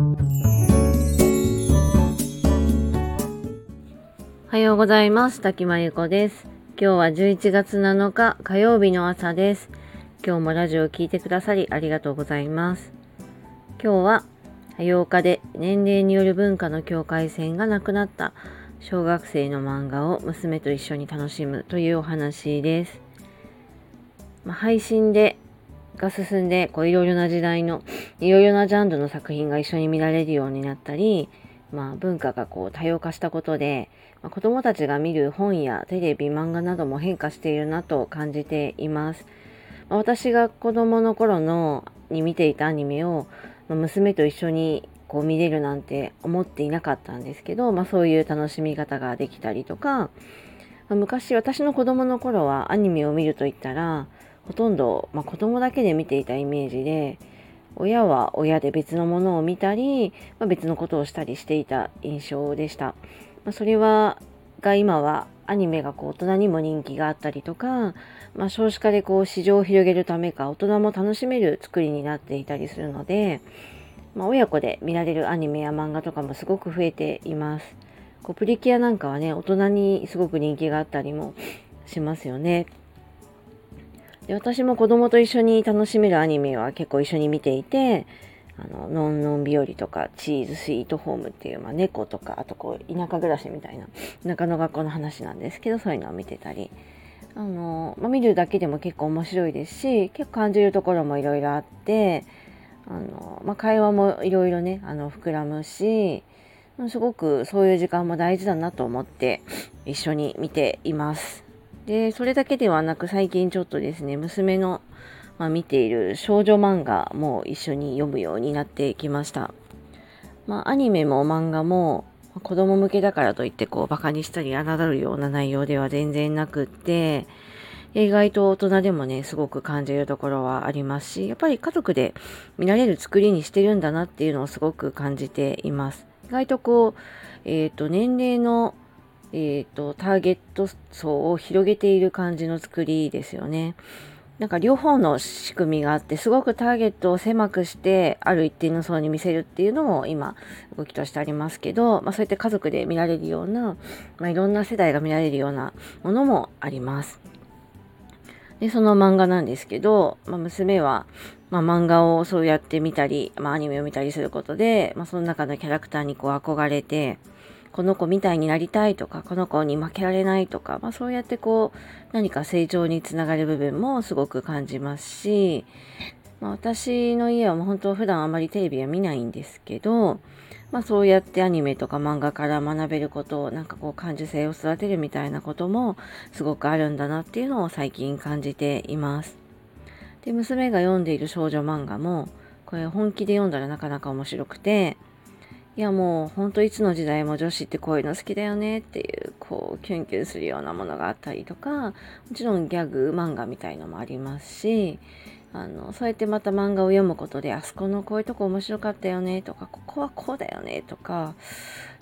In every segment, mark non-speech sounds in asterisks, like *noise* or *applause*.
おはようございます。滝真由子です。今日は11月7日火曜日の朝です。今日もラジオを聴いてくださりありがとうございます。今日は8日で年齢による文化の境界線がなくなった小学生の漫画を娘と一緒に楽しむというお話です。まあ、配信でが進んでこういろいろな時代のいろいろなジャンルの作品が一緒に見られるようになったり、まあ、文化がこう多様化したことで、まあ、子どもたちが見る本やテレビ漫画なども変化しているなと感じています。ま、私が子どもの頃のに見ていたアニメを、ま、娘と一緒にこう見れるなんて思っていなかったんですけど、まあ、そういう楽しみ方ができたりとか、昔私の子供の頃はアニメを見ると言ったらほとんど、まあ、子供だけで見ていたイメージで親は親で別のものを見たり、まあ、別のことをしたりしていた印象でした。まあ、それはが今はアニメがこう大人にも人気があったりとか、まあ、少子化でこう市場を広げるためか大人も楽しめる作りになっていたりするので、まあ、親子で見られるアニメや漫画とかもすごく増えています。こうプリキュアなんかはね大人にすごく人気があったりもしますよね。で私も子供と一緒に楽しめるアニメは結構一緒に見ていて、あの、のんのん日和とか、チーズスイートホームっていう、まあ、猫とか、あとこう、田舎暮らしみたいな、田舎の学校の話なんですけど、そういうのを見てたり、あの、まあ、見るだけでも結構面白いですし、結構感じるところもいろいろあって、あの、まあ、会話もいろいろね、あの、膨らむし、すごくそういう時間も大事だなと思って一緒に見ています。で、それだけではなく最近ちょっとですね、娘の、まあ、見ている少女漫画も一緒に読むようになってきました。まあ、アニメも漫画も子供向けだからといってこうバカにしたり侮るような内容では全然なくって、意外と大人でもね、すごく感じるところはありますし、やっぱり家族で見られる作りにしてるんだなっていうのをすごく感じています。意外とこう、えっ、ー、と、年齢のえっ、ー、と、ターゲット層を広げている感じの作りですよね。なんか両方の仕組みがあって、すごくターゲットを狭くして、ある一定の層に見せるっていうのも今、動きとしてありますけど、まあそうやって家族で見られるような、まあいろんな世代が見られるようなものもあります。で、その漫画なんですけど、まあ娘は、ま漫画をそうやって見たり、まアニメを見たりすることで、まその中のキャラクターにこう憧れて、この子みたいになりたいとか、この子に負けられないとか、まあそうやってこう、何か成長につながる部分もすごく感じますし、まあ、私の家はもう本当普段あまりテレビは見ないんですけど、まあそうやってアニメとか漫画から学べることをなんかこう感受性を育てるみたいなこともすごくあるんだなっていうのを最近感じています。で、娘が読んでいる少女漫画もこれ本気で読んだらなかなか面白くて、いやもうほんといつの時代も女子ってこういうの好きだよねっていうこうキュンキュンするようなものがあったりとかもちろんギャグ漫画みたいのもありますしあのそうやってまた漫画を読むことであそこのこういうとこ面白かったよねとかここはこうだよねとか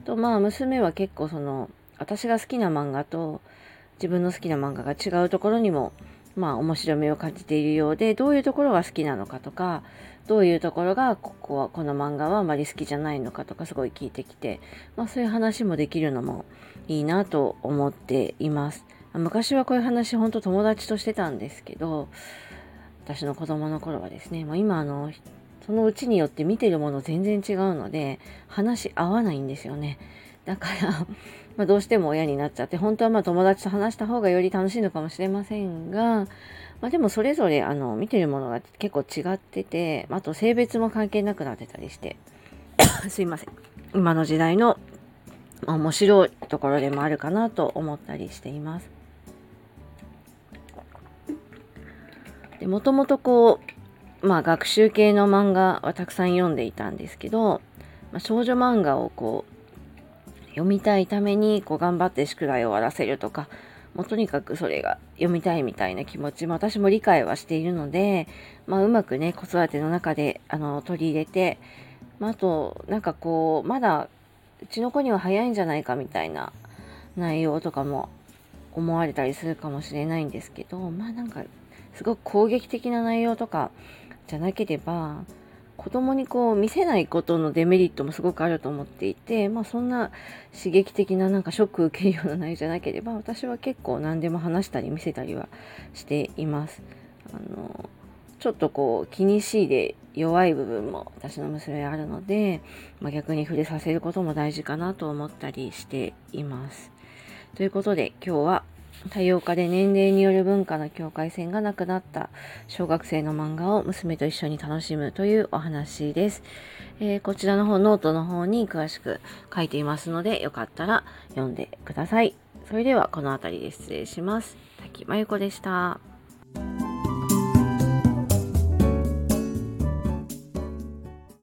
とまあ娘は結構その私が好きな漫画と自分の好きな漫画が違うところにもまあ面白みを感じているようでどういうところが好きなのかとかどういうところがここはこの漫画はあまり好きじゃないのかとかすごい聞いてきて、まあ、そういう話もできるのもいいなと思っています。昔はこういう話本当友達としてたんですけど私の子供の頃はですね、まあ、今あのそのうちによって見てるもの全然違うので話合わないんですよね。だから *laughs* まどうしても親になっちゃって本当はまあ友達と話した方がより楽しいのかもしれませんが、まあ、でもそれぞれあの見てるものが結構違っててあと性別も関係なくなってたりして *coughs* すいません今の時代の面白いところでもあるかなと思ったりしています。でもともとこうまあ学習系の漫画はたくさん読んでいたんですけど、まあ、少女漫画をこう読みたいためにこう頑張って宿題を終わらせるとか、もうとにかくそれが読みたいみたいな気持ちも私も理解はしているので、まあ、うまくね、子育ての中であの取り入れて、まあ、あと、なんかこう、まだうちの子には早いんじゃないかみたいな内容とかも思われたりするかもしれないんですけど、まあなんか、すごく攻撃的な内容とかじゃなければ、子供にこう見せないことのデメリットもすごくあると思っていて、まあ、そんな刺激的ななんかショック受けるような内容じゃなければ私は結構何でも話したり見せたりはしています。あのちょっとこう気にしいで弱い部分も私の娘あるので、まあ、逆に触れさせることも大事かなと思ったりしています。ということで今日は多様化で年齢による文化の境界線がなくなった小学生の漫画を娘と一緒に楽しむというお話です。えー、こちらの方、ノートの方に詳しく書いていますので、よかったら読んでください。それではこの辺りで失礼します。滝真由子でした。